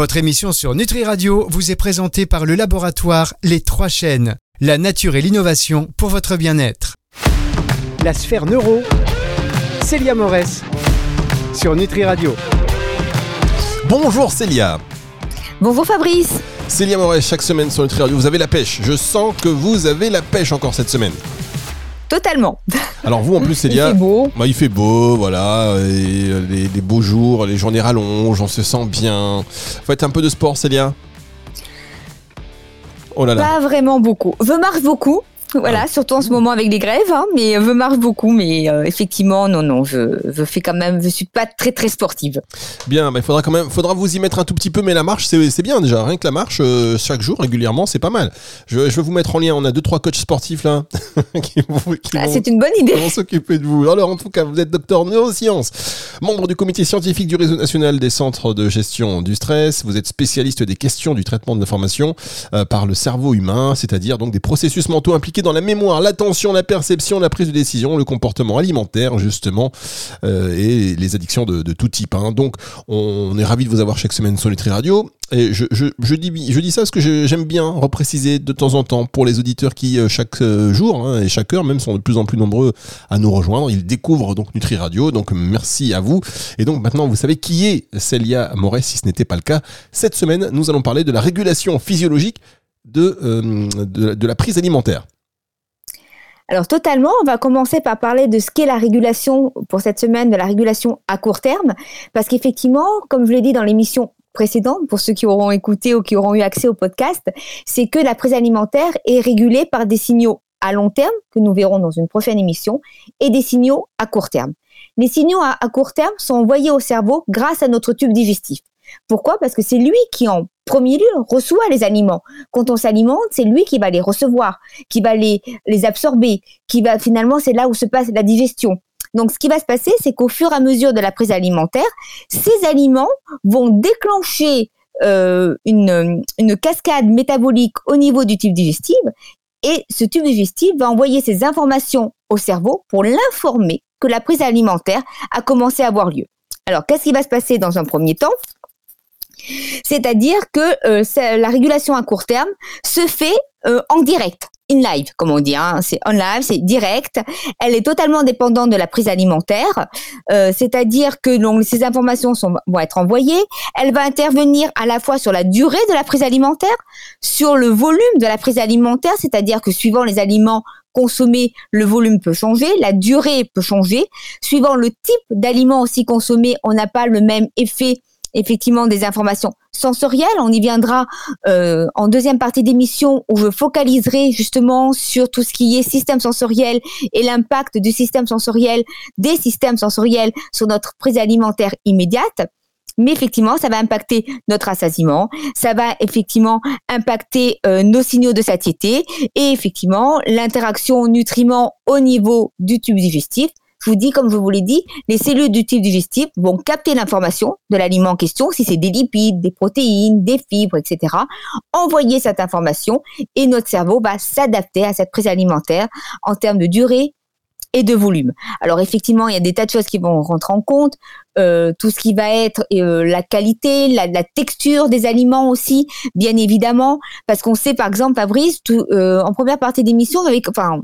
Votre émission sur Nutri Radio vous est présentée par le laboratoire Les Trois Chaînes, la nature et l'innovation pour votre bien-être. La sphère neuro, Célia Morès, sur Nutri Radio. Bonjour Célia. Bonjour Fabrice. Célia Morès, chaque semaine sur Nutri Radio, vous avez la pêche. Je sens que vous avez la pêche encore cette semaine. Totalement. Alors vous en plus Célia, Il fait beau. Bah, il fait beau, voilà, et euh, les, les beaux jours, les journées rallongent, on se sent bien. Faites un peu de sport Célia? Oh là là. Pas vraiment beaucoup. Je marche beaucoup. Voilà, surtout en ce moment avec les grèves, hein, mais je marche beaucoup, mais euh, effectivement, non, non, je, je fais quand même, je suis pas très très sportive. Bien, il faudra quand même, faudra vous y mettre un tout petit peu, mais la marche, c'est bien déjà. Rien que la marche, euh, chaque jour, régulièrement, c'est pas mal. Je, je vais vous mettre en lien. On a deux trois coachs sportifs là qui vont, qui Ah, vont- c'est une bonne qui idée. vont s'occuper de vous. Alors en tout cas, vous êtes docteur en neurosciences, membre du comité scientifique du réseau national des centres de gestion du stress. Vous êtes spécialiste des questions du traitement de l'information euh, par le cerveau humain, c'est-à-dire donc des processus mentaux impliqués dans la mémoire, l'attention, la perception, la prise de décision, le comportement alimentaire justement euh, et les addictions de, tout type. hein. Donc on est ravi de vous avoir chaque semaine sur Nutri Radio. Et je, dis, je dis ça parce que j'aime bien repréciser de temps en temps pour les auditeurs qui euh, chaque euh, jour hein, et chaque heure même sont de plus en plus nombreux à nous rejoindre. Ils découvrent donc Nutri Radio. Donc merci à vous. Et donc maintenant vous savez qui est Célia Moret si ce n'était pas le cas. Cette semaine nous allons parler de la régulation physiologique de, de la prise alimentaire. Alors totalement, on va commencer par parler de ce qu'est la régulation pour cette semaine, de la régulation à court terme, parce qu'effectivement, comme je l'ai dit dans l'émission précédente, pour ceux qui auront écouté ou qui auront eu accès au podcast, c'est que la prise alimentaire est régulée par des signaux à long terme, que nous verrons dans une prochaine émission, et des signaux à court terme. Les signaux à, à court terme sont envoyés au cerveau grâce à notre tube digestif. Pourquoi? Parce que c'est lui qui, en premier lieu, reçoit les aliments. Quand on s'alimente, c'est lui qui va les recevoir, qui va les, absorber, qui va finalement, c'est là où se passe la digestion. Donc, ce qui va se passer, c'est qu'au fur et à mesure de la prise alimentaire, ces aliments vont déclencher euh, une, une cascade métabolique au niveau du tube digestif et ce tube digestif va envoyer ces informations au cerveau pour l'informer que la prise alimentaire a commencé à avoir lieu. Alors, qu'est-ce qui va se passer dans un premier temps? C'est-à-dire que euh, la régulation à court terme se fait euh, en direct, in live, comme on dit. Hein. C'est on live, c'est direct. Elle est totalement dépendante de la prise alimentaire. Euh, C'est-à-dire que ces informations sont, vont être envoyées. Elle va intervenir à la fois sur la durée de la prise alimentaire, sur le volume de la prise alimentaire, c'est-à-dire que suivant les aliments consommés, le volume peut changer, la durée peut changer. Suivant le type d'aliments aussi consommés, on n'a pas le même effet effectivement des informations sensorielles. On y viendra euh, en deuxième partie d'émission où je focaliserai justement sur tout ce qui est système sensoriel et l'impact du système sensoriel, des systèmes sensoriels sur notre prise alimentaire immédiate. Mais effectivement, ça va impacter notre rassasiement, ça va effectivement impacter euh, nos signaux de satiété et effectivement l'interaction nutriments au niveau du tube digestif. Je vous dis, comme je vous l'ai dit, les cellules du tube digestif vont capter l'information de l'aliment en question, si c'est des lipides, des protéines, des fibres, etc. Envoyer cette information et notre cerveau va s'adapter à cette prise alimentaire en termes de durée et de volume. Alors effectivement, il y a des tas de choses qui vont rentrer en compte, euh, tout ce qui va être euh, la qualité, la, la texture des aliments aussi, bien évidemment, parce qu'on sait par exemple, Fabrice, tout, euh, en première partie d'émission, avec, enfin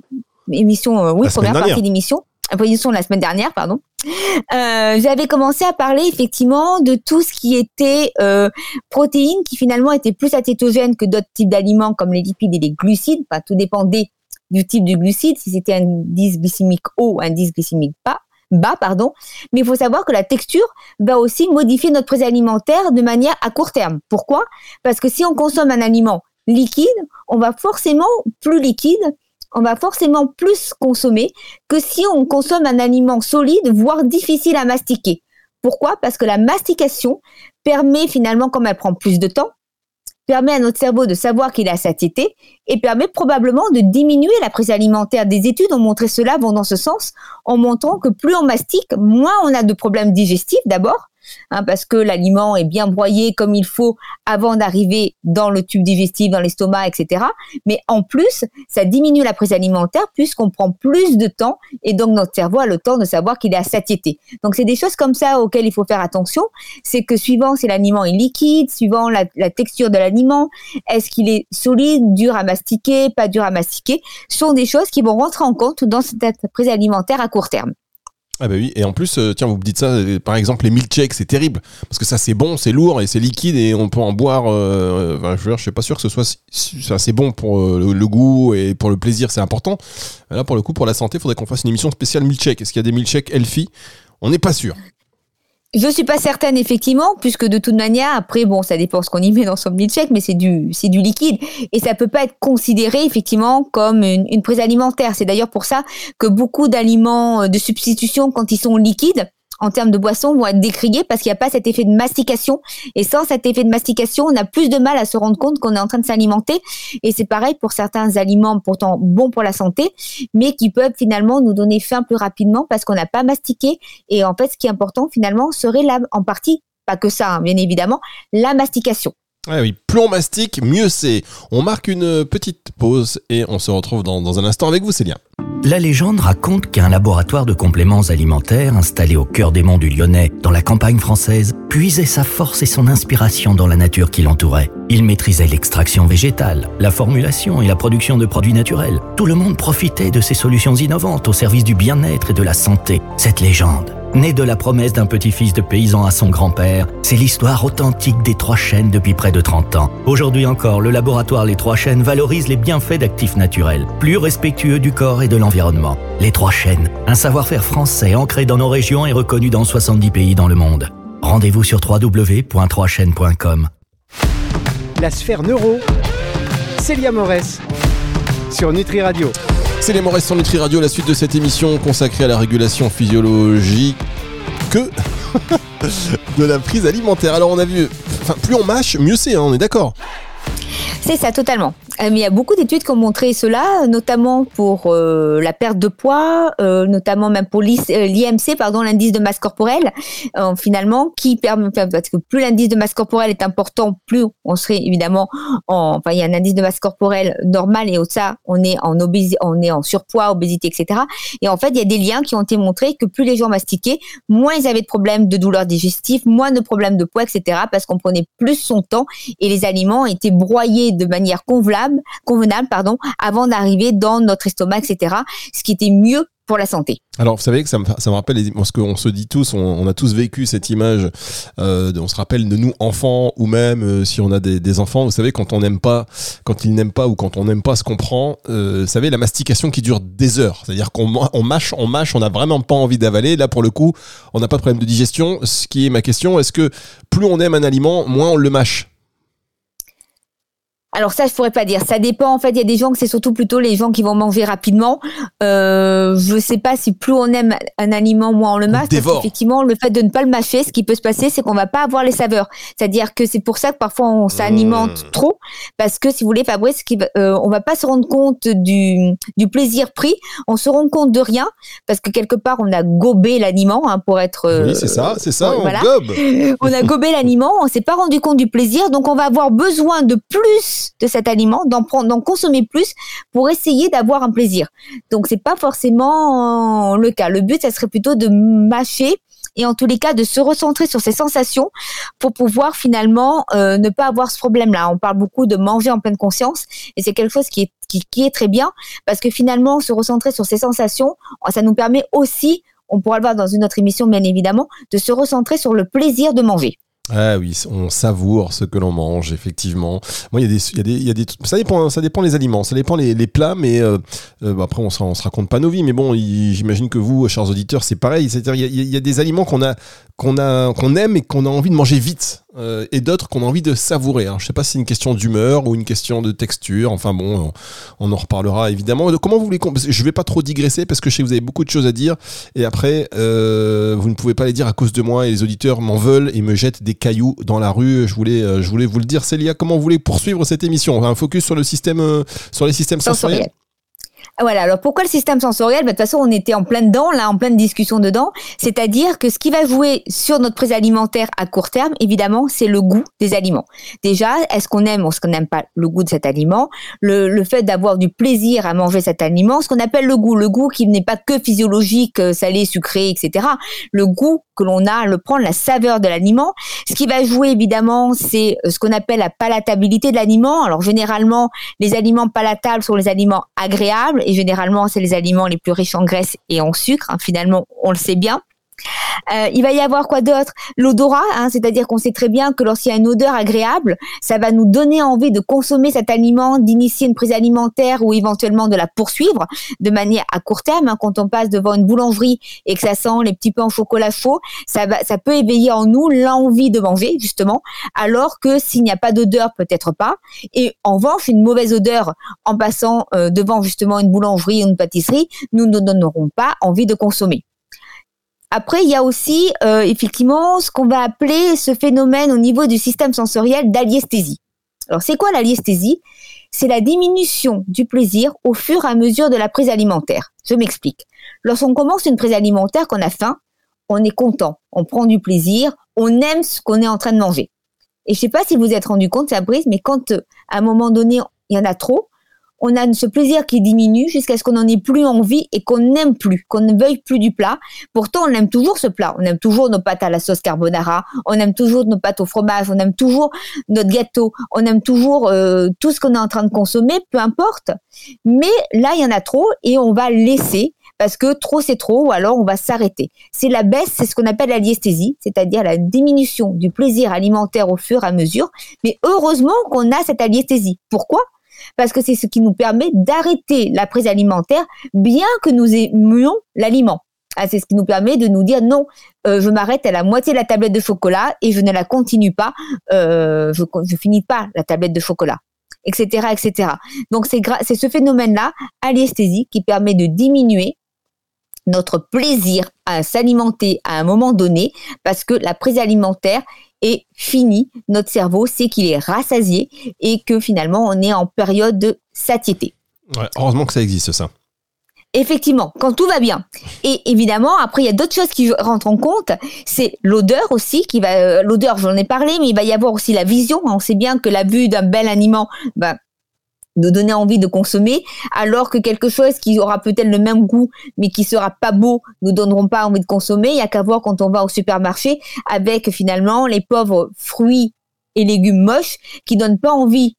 émission, euh, oui, La première partie d'émission, de la semaine dernière, pardon. Euh, j'avais commencé à parler effectivement de tout ce qui était euh, protéines qui finalement étaient plus acétogènes que d'autres types d'aliments comme les lipides et les glucides. Enfin, tout dépendait du type du glucide, si c'était un indice glycémique haut ou un indice glycémique bas. Bas, pardon. Mais il faut savoir que la texture va aussi modifier notre prise alimentaire de manière à court terme. Pourquoi? Parce que si on consomme un aliment liquide, on va forcément plus liquide, on va forcément plus consommer que si on consomme un aliment solide, voire difficile à mastiquer. Pourquoi? Parce que la mastication permet finalement, comme elle prend plus de temps, permet à notre cerveau de savoir qu'il à satiété et permet probablement de diminuer la prise alimentaire. Des études ont montré cela, vont dans ce sens, en montrant que plus on mastique, moins on a de problèmes digestifs d'abord, hein, parce que l'aliment est bien broyé comme il faut avant d'arriver dans le tube digestif, dans l'estomac, etc. Mais en plus, ça diminue la prise alimentaire puisqu'on prend plus de temps et donc notre cerveau a le temps de savoir qu'il est à satiété. Donc c'est des choses comme ça auxquelles il faut faire attention. C'est que suivant si l'aliment est liquide, suivant la, texture de l'aliment, est-ce qu'il est solide, dur à mastiquer, pas dur à mastiquer, sont des choses qui vont rentrer en compte dans cette prise alimentaire à court terme. Ah bah oui, et en plus, euh, tiens, vous me dites ça, euh, par exemple, les milkshakes, c'est terrible, parce que ça c'est bon, c'est lourd et c'est liquide et on peut en boire, euh, enfin, je, veux suis pas sûr que ce soit c'est bon pour le, goût et pour le plaisir, c'est important. Là, pour le coup, pour la santé, il faudrait qu'on fasse une émission spéciale milkshake. Est-ce qu'il y a des milkshakes healthy? On n'est pas sûr. Je suis pas certaine effectivement, puisque de toute manière, après, bon, ça dépend ce qu'on y met dans son milkshake, mais c'est du, c'est du liquide et ça peut pas être considéré effectivement comme une, une prise alimentaire. C'est d'ailleurs pour ça que beaucoup d'aliments de substitution, quand ils sont liquides, en termes de boisson vont être décriés parce qu'il n'y a pas cet effet de mastication. Et sans cet effet de mastication, on a plus de mal à se rendre compte qu'on est en train de s'alimenter. Et c'est pareil pour certains aliments pourtant bons pour la santé, mais qui peuvent finalement nous donner faim plus rapidement parce qu'on n'a pas mastiqué. Et en fait, ce qui est important finalement serait là, en partie, pas que ça, hein, bien évidemment, la mastication. Ah oui, plus on mastique, mieux c'est. On marque une petite pause et on se retrouve dans, dans un instant avec vous, Célia. La légende raconte qu'un laboratoire de compléments alimentaires installé au cœur des monts du Lyonnais, dans la campagne française, puisait sa force et son inspiration dans la nature qui l'entourait. Il maîtrisait l'extraction végétale, la formulation et la production de produits naturels. Tout le monde profitait de ces solutions innovantes au service du bien-être et de la santé. Cette légende, Né de la promesse d'un petit-fils de paysan à son grand-père, c'est l'histoire authentique des Trois Chênes depuis près de 30 ans. Aujourd'hui encore, le laboratoire Les Trois Chênes valorise les bienfaits d'actifs naturels, plus respectueux du corps et de l'environnement. Les Trois Chênes, un savoir-faire français ancré dans nos régions et reconnu dans 70 pays dans le monde. Rendez-vous sur www.3chaînes.com. La sphère neuro, Célia Morès, sur Nutri Radio. C'est les Morès sur Nutri Radio, la suite de cette émission consacrée à la régulation physiologique que de la prise alimentaire. Alors on a vu, enfin plus on mâche, mieux c'est, hein, on est d'accord. C'est ça, totalement. Euh, mais il y a beaucoup d'études qui ont montré cela, notamment pour euh, la perte de poids, euh, notamment même pour l'IMC, pardon, l'indice de masse corporelle, finalement, qui permet, parce que plus l'indice de masse corporelle est important, plus on serait évidemment en, enfin, il y a un indice de masse corporelle normal et au ça, on est en obésité, on est en surpoids, obésité, etc. Et en fait, il y a des liens qui ont été montrés que plus les gens mastiquaient, moins ils avaient de problèmes de douleurs digestives, moins de problèmes de poids, etc. Parce qu'on prenait plus son temps et les aliments étaient broyés de manière convenable convenable, pardon, avant d'arriver dans notre estomac, etc. Ce qui était mieux pour la santé. Alors, vous savez que ça me, ça me rappelle ce qu'on se dit tous, on, a tous vécu cette image, euh, on se rappelle de nous enfants ou même euh, si on a des, enfants, vous savez, quand on n'aime pas, quand ils n'aiment pas ou quand on n'aime pas ce qu'on prend, euh, vous savez, la mastication qui dure des heures, c'est-à-dire qu'on on mâche, on mâche, on n'a vraiment pas envie d'avaler. Là, pour le coup, on n'a pas de problème de digestion. Ce qui est ma question, est-ce que plus on aime un aliment, moins on le mâche? Alors ça, je pourrais pas dire. Ça dépend. En fait, il y a des gens que c'est surtout plutôt les gens qui vont manger rapidement. Euh, je sais pas si plus on aime un aliment, moins on le mâche. Parce qu'effectivement, le fait de ne pas le mâcher, ce qui peut se passer, c'est qu'on va pas avoir les saveurs. C'est-à-dire que c'est pour ça que parfois on s'alimente mmh. trop, parce que si vous voulez, Fabrice, qui, euh, on va pas se rendre compte du, du plaisir pris. On se rend compte de rien, parce que quelque part on a gobé l'aliment hein, pour être. oui, c'est ça, c'est ça. on gobe. on a gobé l'aliment, on s'est pas rendu compte du plaisir, donc on va avoir besoin de plus de cet aliment, d'en prendre, d'en consommer plus pour essayer d'avoir un plaisir. Donc c'est pas forcément le cas. Le but, ça serait plutôt de mâcher et en tous les cas de se recentrer sur ses sensations pour pouvoir finalement euh, ne pas avoir ce problème-là. On parle beaucoup de manger en pleine conscience et c'est quelque chose qui est, qui, est très bien parce que finalement se recentrer sur ses sensations, ça nous permet aussi, on pourra le voir dans une autre émission bien évidemment, de se recentrer sur le plaisir de manger. Ah oui, on savoure ce que l'on mange, effectivement. Moi, il y a des, il y a des, il y a des, ça dépend, ça dépend les aliments, ça dépend les, plats, mais euh, euh, après, on se, se raconte pas nos vies. Mais bon, j'imagine que vous, chers auditeurs, c'est pareil. C'est-à-dire, il il y a des aliments qu'on a, qu'on a, qu'on aime et qu'on a envie de manger vite. Euh, et d'autres qu'on a envie de savourer. Hein. Je sais pas si c'est une question d'humeur ou une question de texture. Enfin bon, on, en reparlera évidemment. Comment vous voulez Je vais pas trop digresser parce que je sais que vous avez beaucoup de choses à dire. Et après, euh, vous ne pouvez pas les dire à cause de moi et les auditeurs m'en veulent et me jettent des cailloux dans la rue. Je voulais, euh, je voulais vous le dire. Célia, comment vous voulez poursuivre cette émission? Un focus sur le système, sur les systèmes sensoriels? Voilà, alors pourquoi le système sensoriel? Bah, De toute façon, on était en plein dedans, là, en pleine discussion dedans. C'est-à-dire que ce qui va jouer sur notre prise alimentaire à court terme, évidemment, c'est le goût des aliments. Déjà, est-ce qu'on aime ou est-ce qu'on n'aime pas le goût de cet aliment? Le, le fait d'avoir du plaisir à manger cet aliment, ce qu'on appelle le goût. Le goût qui n'est pas que physiologique, euh, salé, sucré, etc. Le goût que l'on a, le prendre, la saveur de l'aliment. Ce qui va jouer, évidemment, c'est euh, ce qu'on appelle la palatabilité de l'aliment. Alors, généralement, les aliments palatables sont les aliments agréables et généralement, c'est les aliments les plus riches en graisse et en sucre. Finalement, on le sait bien. Euh, il va y avoir quoi d'autre? L'odorat, hein, c'est-à-dire qu'on sait très bien que lorsqu'il y a une odeur agréable, ça va nous donner envie de consommer cet aliment, d'initier une prise alimentaire ou éventuellement de la poursuivre de manière à court terme. Hein, quand on passe devant une boulangerie et que ça sent les petits pains au chocolat chaud, ça, peut éveiller en nous l'envie de manger justement, alors que s'il n'y a pas d'odeur, peut-être pas. Et en revanche, une mauvaise odeur en passant euh, devant justement une boulangerie ou une pâtisserie, nous ne donnerons pas envie de consommer. Après, il y a aussi euh, effectivement ce qu'on va appeler ce phénomène au niveau du système sensoriel d'aliesthésie. Alors, c'est quoi l'aliesthésie? C'est la diminution du plaisir au fur et à mesure de la prise alimentaire. Je m'explique. Lorsqu'on commence une prise alimentaire, qu'on a faim, on est content, on prend du plaisir, on aime ce qu'on est en train de manger. Et je sais pas si vous êtes rendu compte, Fabrice, mais quand euh, à un moment donné, il y en a trop, on a ce plaisir qui diminue jusqu'à ce qu'on n'en ait plus envie et qu'on n'aime plus, qu'on ne veuille plus du plat. Pourtant, on aime toujours ce plat. On aime toujours nos pâtes à la sauce carbonara, on aime toujours nos pâtes au fromage, on aime toujours notre gâteau, on aime toujours euh, tout ce qu'on est en train de consommer, peu importe. Mais là, il y en a trop et on va laisser parce que trop c'est trop ou alors on va s'arrêter. C'est la baisse, c'est ce qu'on appelle la liesthésie, c'est-à-dire la diminution du plaisir alimentaire au fur et à mesure. Mais heureusement qu'on a cette aliesthésie. Pourquoi? Parce que c'est ce qui nous permet d'arrêter la prise alimentaire bien que nous aimions l'aliment. Ah, c'est ce qui nous permet de nous dire non, euh, je m'arrête à la moitié de la tablette de chocolat et je ne la continue pas, euh, je finis pas la tablette de chocolat, etc., etc. Donc c'est ce phénomène-là, alesthésie, qui permet de diminuer notre plaisir à s'alimenter à un moment donné, parce que la prise alimentaire est finie. Notre cerveau sait qu'il est rassasié et que finalement on est en période de satiété. heureusement que ça existe ça. Effectivement, quand tout va bien. Et évidemment, après, il y a d'autres choses qui rentrent en compte. C'est l'odeur aussi, qui va, euh, l'odeur, j'en ai parlé, mais il va y avoir aussi la vision. On sait bien que la vue d'un bel aliment, ben, nous donner envie de consommer, alors que quelque chose qui aura peut-être le même goût, mais qui sera pas beau, nous donneront pas envie de consommer. Il y a qu'à voir quand on va au supermarché avec finalement les pauvres fruits et légumes moches qui donnent pas envie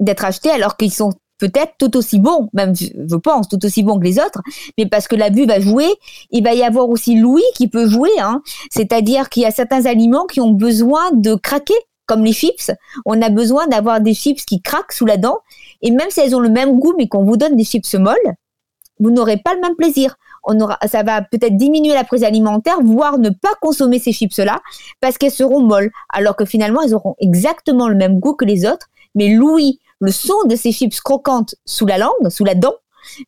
d'être achetés alors qu'ils sont peut-être tout aussi bons, même je pense tout aussi bons que les autres, mais parce que la vue va jouer, il va y avoir aussi l'ouïe qui peut jouer, hein. c'est-à-dire qu'il y a certains aliments qui ont besoin de craquer comme les chips, on a besoin d'avoir des chips qui craquent sous la dent. Et même si elles ont le même goût, mais qu'on vous donne des chips molles, vous n'aurez pas le même plaisir. On aura, ça va peut-être diminuer la prise alimentaire, voire ne pas consommer ces chips-là, parce qu'elles seront molles. Alors que finalement, elles auront exactement le même goût que les autres. Mais l'ouïe, le son de ces chips croquantes sous la langue, sous la dent,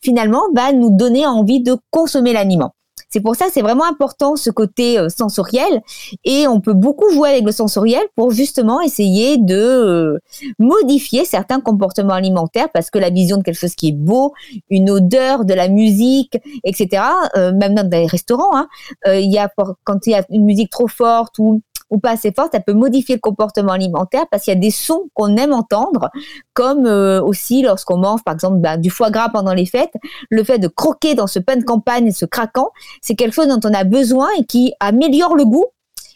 finalement, va nous donner envie de consommer l'aliment. C'est pour ça c'est vraiment important ce côté euh, sensoriel et on peut beaucoup jouer avec le sensoriel pour justement essayer de euh, modifier certains comportements alimentaires parce que la vision de quelque chose qui est beau, une odeur, de la musique, etc. Euh, même dans les restaurants, hein, y a quand il y a une musique trop forte ou ou pas assez forte, ça peut modifier le comportement alimentaire parce qu'il y a des sons qu'on aime entendre, comme euh, aussi lorsqu'on mange par exemple bah, du foie gras pendant les fêtes, le fait de croquer dans ce pain de campagne et ce craquant, c'est quelque chose dont on a besoin et qui améliore le goût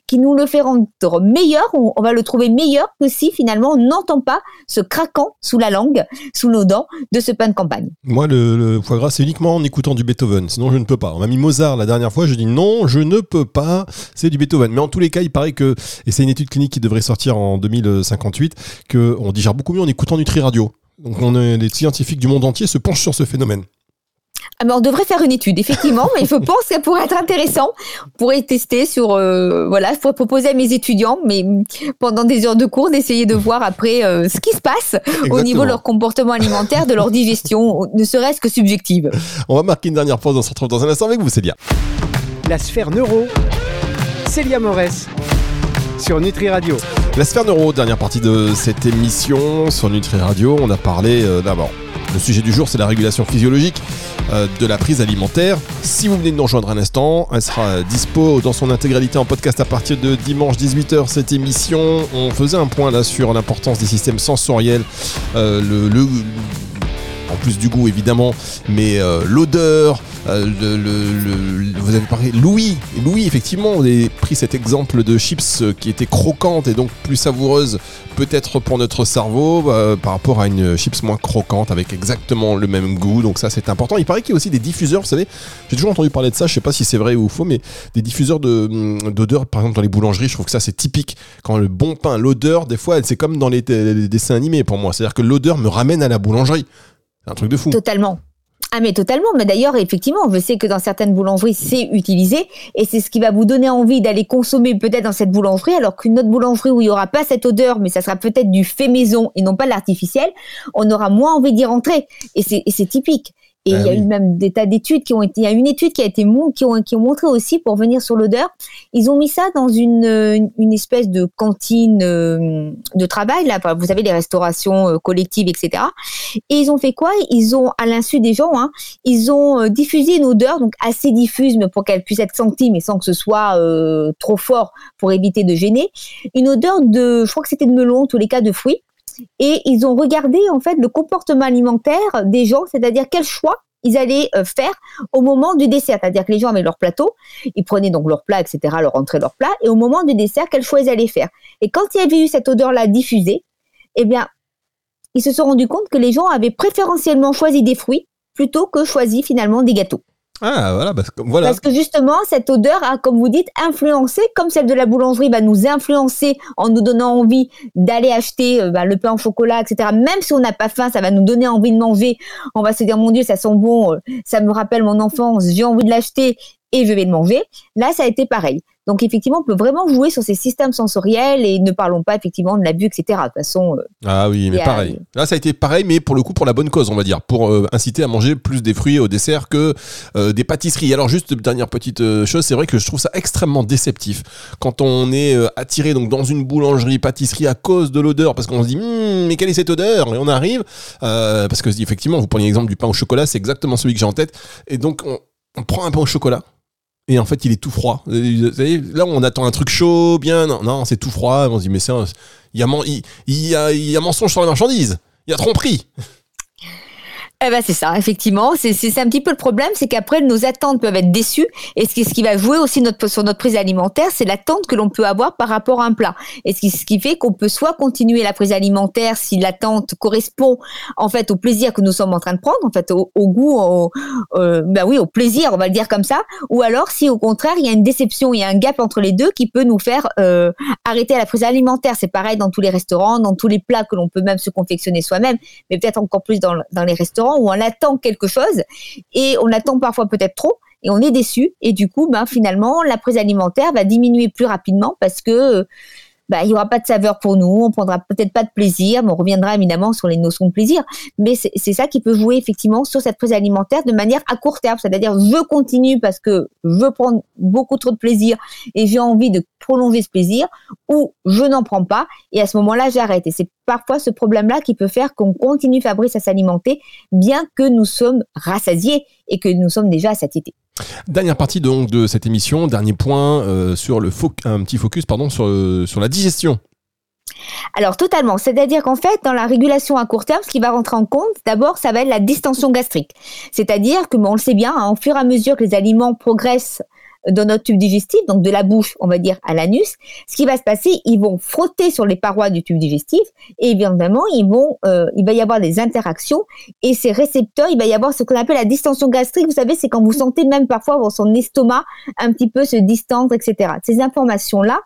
qui nous le fait rendre meilleur, on, va le trouver meilleur que si finalement on n'entend pas ce craquant sous la langue, sous nos dents de ce pain de campagne. Moi, le, foie gras, c'est uniquement en écoutant du Beethoven, sinon je ne peux pas. On m'a mis Mozart la dernière fois, je dis non, je ne peux pas, c'est du Beethoven. Mais en tous les cas, il paraît que, et c'est une étude clinique qui devrait sortir en 2058, qu'on digère beaucoup mieux en écoutant Nutri Radio. Donc on est, les scientifiques du monde entier se penchent sur ce phénomène. Ah on devrait faire une étude, effectivement, mais je pense que ça pourrait être intéressant. On pourrait tester sur, euh, voilà, je pourrais proposer à mes étudiants, mais pendant des heures de cours, d'essayer de voir après euh, ce qui se passe au niveau de leur comportement alimentaire, de leur digestion, ne serait-ce que subjective. On va marquer une dernière pause, on se retrouve dans un instant avec vous, Célia. La sphère neuro, Célia Morès, sur Nutri Radio. La sphère neuro, dernière partie de cette émission sur Nutri Radio, on a parlé euh, d'abord Le sujet du jour, c'est la régulation physiologique euh, de la prise alimentaire. Si vous venez de nous rejoindre un instant, elle sera dispo dans son intégralité en podcast à partir de dimanche 18h. Cette émission, on faisait un point là sur l'importance des systèmes sensoriels, euh, le en plus du goût évidemment, mais euh, l'odeur, euh, le, vous avez parlé Louis, Louis effectivement, on a pris cet exemple de chips euh, qui était croquante et donc plus savoureuse peut-être pour notre cerveau par rapport à une chips moins croquante avec exactement le même goût, donc ça c'est important. Il paraît qu'il y a aussi des diffuseurs, vous savez, j'ai toujours entendu parler de ça, je sais pas si c'est vrai ou faux, mais des diffuseurs hum, d'odeur par exemple dans les boulangeries, je trouve que ça c'est typique. Quand le bon pain, l'odeur, des fois c'est comme dans les dessins animés pour moi, c'est-à-dire que l'odeur me ramène à la boulangerie un truc de fou. Totalement. Ah mais totalement, mais d'ailleurs effectivement, je sais que dans certaines boulangeries c'est utilisé et c'est ce qui va vous donner envie d'aller consommer peut-être dans cette boulangerie alors qu'une autre boulangerie où il y aura pas cette odeur mais ça sera peut-être du fait maison et non pas l'artificiel, on aura moins envie d'y rentrer et c'est typique. Et ah il y a eu même des tas d'études qui ont été. Il y a une étude qui a été qui ont qui ont montré aussi pour venir sur l'odeur. Ils ont mis ça dans une une espèce de cantine euh, de travail là. Vous savez les restaurations euh, collectives etc. Et ils ont fait quoi? Ils ont à l'insu des gens, hein, ils ont euh, diffusé une odeur donc assez diffuse mais pour qu'elle puisse être sentie mais sans que ce soit trop fort pour éviter de gêner. Une odeur de, je crois que c'était de melon, en tous les cas de fruits et ils ont regardé en fait le comportement alimentaire des gens, c'est-à-dire quel choix ils allaient euh, faire au moment du dessert, c'est-à-dire que les gens avaient leur plateau, ils prenaient donc leur plat, etc., leur entrée, leur plat, et au moment du dessert, quel choix ils allaient faire. Et quand il y avait eu cette odeur-là diffusée, eh bien, ils se sont rendus compte que les gens avaient préférentiellement choisi des fruits plutôt que choisi finalement des gâteaux. Ah voilà parce, que, voilà, parce que justement, cette odeur a, comme vous dites, influencé, comme celle de la boulangerie va nous influencer en nous donnant envie d'aller acheter euh, bah, le pain au chocolat, etc. Même si on n'a pas faim, ça va nous donner envie de manger. On va se dire, mon Dieu, ça sent bon, euh, ça me rappelle mon enfance, j'ai envie de l'acheter et je vais le manger. Là, ça a été pareil. Donc effectivement, on peut vraiment jouer sur ces systèmes sensoriels et ne parlons pas effectivement de l'abus, etc. De toute façon. Euh, ah oui, mais pareil. Là, ça a été pareil, mais pour le coup, pour la bonne cause, on va dire, pour euh, inciter à manger plus des fruits au dessert que euh, des pâtisseries. Alors juste dernière petite chose, c'est vrai que je trouve ça extrêmement déceptif quand on est attiré donc dans une boulangerie, pâtisserie à cause de l'odeur, parce qu'on se dit, hum, mais quelle est cette odeur? Et on arrive parce que effectivement, vous prenez l'exemple du pain au chocolat, c'est exactement celui que j'ai en tête, et donc on prend un pain au chocolat et en fait il est tout froid. Vous savez, là on attend un truc chaud, bien, non, non c'est tout froid. On se dit mais c'est il y a, il, y a, y a mensonge sur la marchandise, il y a tromperie. Eh ben c'est ça, effectivement. C'est un petit peu le problème, c'est qu'après nos attentes peuvent être déçues. Et ce qui, ce qui va jouer aussi sur notre prise alimentaire, c'est l'attente que l'on peut avoir par rapport à un plat. Et ce qui, ce qui fait qu'on peut soit continuer la prise alimentaire si l'attente correspond en fait au plaisir que nous sommes en train de prendre, en fait au, goût, au, euh, ben oui, au plaisir, on va le dire comme ça. Ou alors si au contraire il y a une déception, il y a un gap entre les deux qui peut nous faire euh, arrêter la prise alimentaire. C'est pareil dans tous les restaurants, dans tous les plats que l'on peut même se confectionner soi-même, mais peut-être encore plus dans, dans les restaurants où on attend quelque chose et on attend parfois peut-être trop et on est déçu. Et du coup ben finalement la prise alimentaire va diminuer plus rapidement parce que bah, il y aura pas de saveur pour nous, on prendra peut-être pas de plaisir, mais on reviendra évidemment sur les notions de plaisir. Mais c'est ça qui peut jouer effectivement sur cette prise alimentaire de manière à court terme, c'est-à-dire je continue parce que je veux prendre beaucoup trop de plaisir et j'ai envie de prolonger ce plaisir, ou je n'en prends pas et à ce moment-là j'arrête. Et c'est parfois ce problème-là qui peut faire qu'on continue Fabrice à s'alimenter, bien que nous sommes rassasiés et que nous sommes déjà à. Dernière partie donc de cette émission, dernier point euh, sur le un petit focus pardon sur, sur la digestion. Alors totalement, c'est-à-dire qu'en fait, dans la régulation à court terme, ce qui va rentrer en compte, d'abord, ça va être la distension gastrique. C'est-à-dire que, on le sait bien, hein, au fur et à mesure que les aliments progressent dans notre tube digestif, donc de la bouche, on va dire, à l'anus, ce qui va se passer, ils vont frotter sur les parois du tube digestif et évidemment, ils vont, euh, il va y avoir des interactions et ces récepteurs, il va y avoir ce qu'on appelle la distension gastrique. Vous savez, c'est quand vous sentez même parfois son estomac un petit peu se distendre, etc. Ces informations-là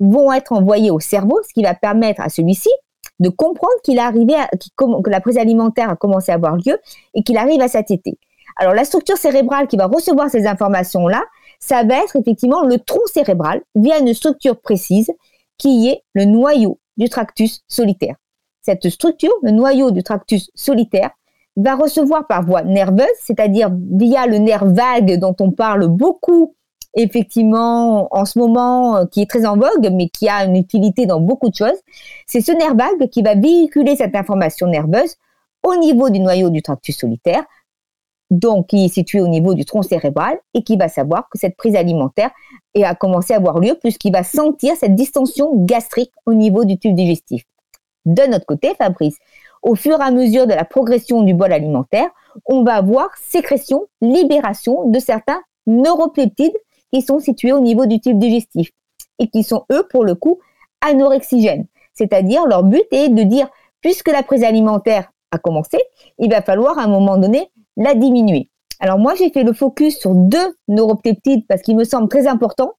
vont être envoyées au cerveau, ce qui va permettre à celui-ci de comprendre qu'il est arrivé, à, que la prise alimentaire a commencé à avoir lieu et qu'il arrive à satiété. Alors la structure cérébrale qui va recevoir ces informations-là, ça va être effectivement le tronc cérébral via une structure précise qui est le noyau du tractus solitaire. Cette structure, le noyau du tractus solitaire, va recevoir par voie nerveuse, c'est-à-dire via le nerf vague dont on parle beaucoup effectivement en ce moment, euh, qui est très en vogue, mais qui a une utilité dans beaucoup de choses. C'est ce nerf vague qui va véhiculer cette information nerveuse au niveau du noyau du tractus solitaire, donc qui est situé au niveau du tronc cérébral et qui va savoir que cette prise alimentaire a commencé à avoir lieu puisqu'il va sentir cette distension gastrique au niveau du tube digestif. De notre côté, Fabrice, au fur et à mesure de la progression du bol alimentaire, on va avoir sécrétion, libération de certains neuropeptides qui sont situés au niveau du tube digestif et qui sont, eux, pour le coup, anorexigènes. C'est-à-dire, leur but est de dire, puisque la prise alimentaire a commencé, il va falloir à un moment donné la diminuer. Alors moi, j'ai fait le focus sur deux neuropeptides parce qu'ils me semblent très importants.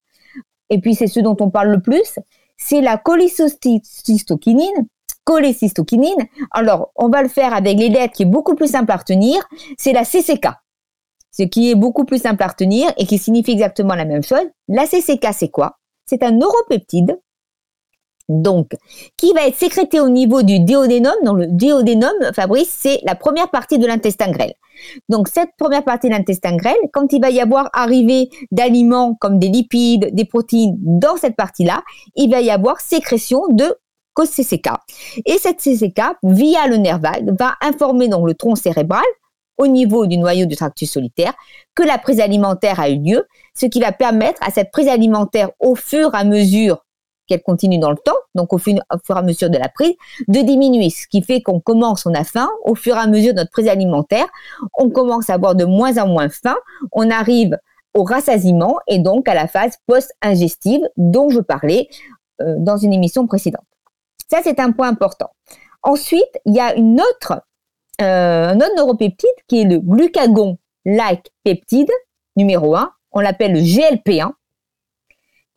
Et puis, c'est ceux dont on parle le plus. C'est la cholécystokinine. Cholécystokinine. Alors, on va le faire avec les lettres qui est beaucoup plus simple à retenir. C'est la CCK. Ce qui est beaucoup plus simple à retenir et qui signifie exactement la même chose. La CCK, c'est quoi? C'est un neuropeptide donc, qui va être sécrété au niveau du déodénum. Dans le déodénum, Fabrice, c'est la première partie de l'intestin grêle. Donc, cette première partie de l'intestin grêle, quand il va y avoir arrivé d'aliments comme des lipides, des protéines dans cette partie-là, il va y avoir sécrétion de CCK. Et cette CCK, via le nerf vague, va informer donc le tronc cérébral au niveau du noyau du tractus solitaire que la prise alimentaire a eu lieu, ce qui va permettre à cette prise alimentaire au fur et à mesure qu'elle continue dans le temps, donc au fur, et à mesure de la prise, de diminuer. Ce qui fait qu'on commence, on a faim, au fur et à mesure de notre prise alimentaire, on commence à avoir de moins en moins faim, on arrive au rassasiement et donc à la phase post-ingestive dont je parlais euh, dans une émission précédente. Ça, c'est un point important. Ensuite, il y a une autre, euh, un autre neuropeptide qui est le glucagon-like peptide numéro 1. On l'appelle le GLP1.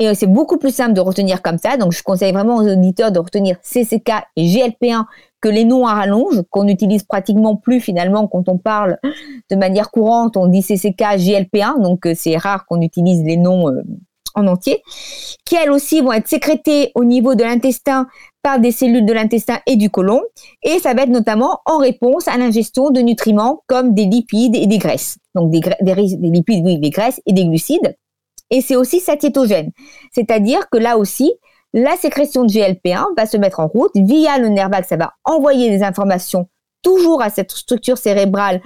Et euh, c'est beaucoup plus simple de retenir comme ça. Donc, je conseille vraiment aux auditeurs de retenir CCK et GLP1 que les noms à rallonge, qu'on n'utilise pratiquement plus finalement quand on parle de manière courante. On dit CCK, GLP1. Donc, euh, c'est rare qu'on utilise les noms euh, en entier, qui elles aussi vont être sécrétées au niveau de l'intestin par des cellules de l'intestin et du côlon. Et ça va être notamment en réponse à l'ingestion de nutriments comme des lipides et des graisses. Donc, des, des lipides, oui, des graisses et des glucides et c'est aussi satiétogène. C'est-à-dire que là aussi, la sécrétion de GLP1 va se mettre en route via le nerf vague, ça va envoyer des informations toujours à cette structure cérébrale,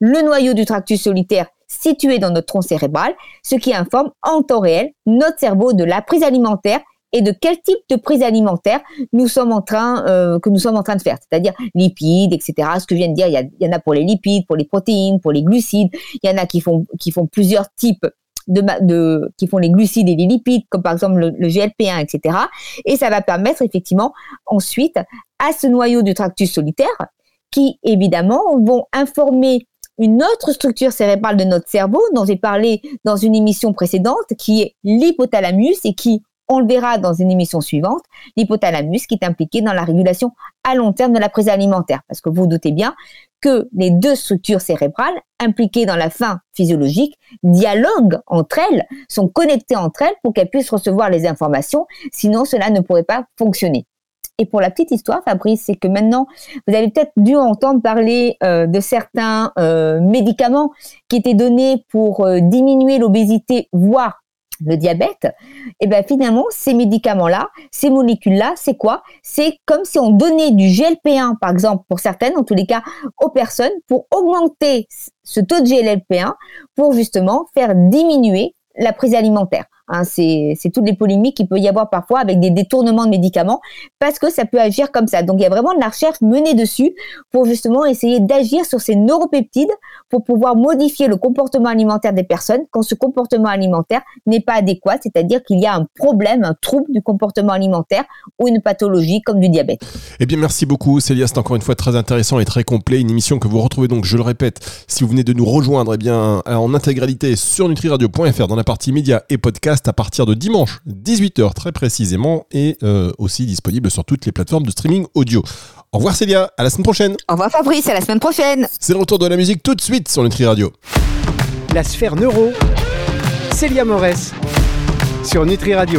le noyau du tractus solitaire situé dans notre tronc cérébral, ce qui informe en temps réel notre cerveau de la prise alimentaire et de quel type de prise alimentaire nous sommes en train euh, que nous sommes en train de faire, c'est-à-dire lipides, etc. Ce que je viens de dire, il y, y, en a pour les lipides, pour les protéines, pour les glucides. Il y en a qui font qui font plusieurs types de, qui font les glucides et les lipides, comme par exemple le, GLP1, etc. Et ça va permettre effectivement ensuite à ce noyau du tractus solitaire qui évidemment vont informer une autre structure cérébrale de notre cerveau dont j'ai parlé dans une émission précédente qui est l'hypothalamus et qui on le verra dans une émission suivante, l'hypothalamus qui est impliqué dans la régulation à long terme de la prise alimentaire. Parce que vous, vous doutez bien que les deux structures cérébrales impliquées dans la faim physiologique dialoguent entre elles, sont connectées entre elles pour qu'elles puissent recevoir les informations, sinon cela ne pourrait pas fonctionner. Et pour la petite histoire, Fabrice, c'est que maintenant, vous avez peut-être dû entendre parler euh, de certains euh, médicaments qui étaient donnés pour euh, diminuer l'obésité, voire le diabète, et eh bien finalement, ces médicaments-là, ces molécules-là, c'est quoi? C'est comme si on donnait du GLP1, par exemple, pour certaines, en tous les cas, aux personnes, pour augmenter ce taux de GLP1, pour justement faire diminuer la prise alimentaire. Hein, c'est toutes les polémiques qu'il peut y avoir parfois avec des détournements de médicaments parce que ça peut agir comme ça. Donc il y a vraiment de la recherche menée dessus pour justement essayer d'agir sur ces neuropeptides pour pouvoir modifier le comportement alimentaire des personnes quand ce comportement alimentaire n'est pas adéquat, c'est-à-dire qu'il y a un problème, un trouble du comportement alimentaire ou une pathologie comme du diabète. Eh bien merci beaucoup Célia, c'est encore une fois très intéressant et très complet, une émission que vous retrouvez donc, je le répète, si vous venez de nous rejoindre, eh bien en intégralité sur nutriradio.fr dans la partie médias et podcasts à partir de dimanche 18h très précisément et euh, aussi disponible sur toutes les plateformes de streaming audio. Au revoir Célia, à la semaine prochaine. Au revoir Fabrice, à la semaine prochaine. C'est le retour de la musique tout de suite sur Nutri Radio. La sphère neuro, Célia Morès sur Nutri Radio.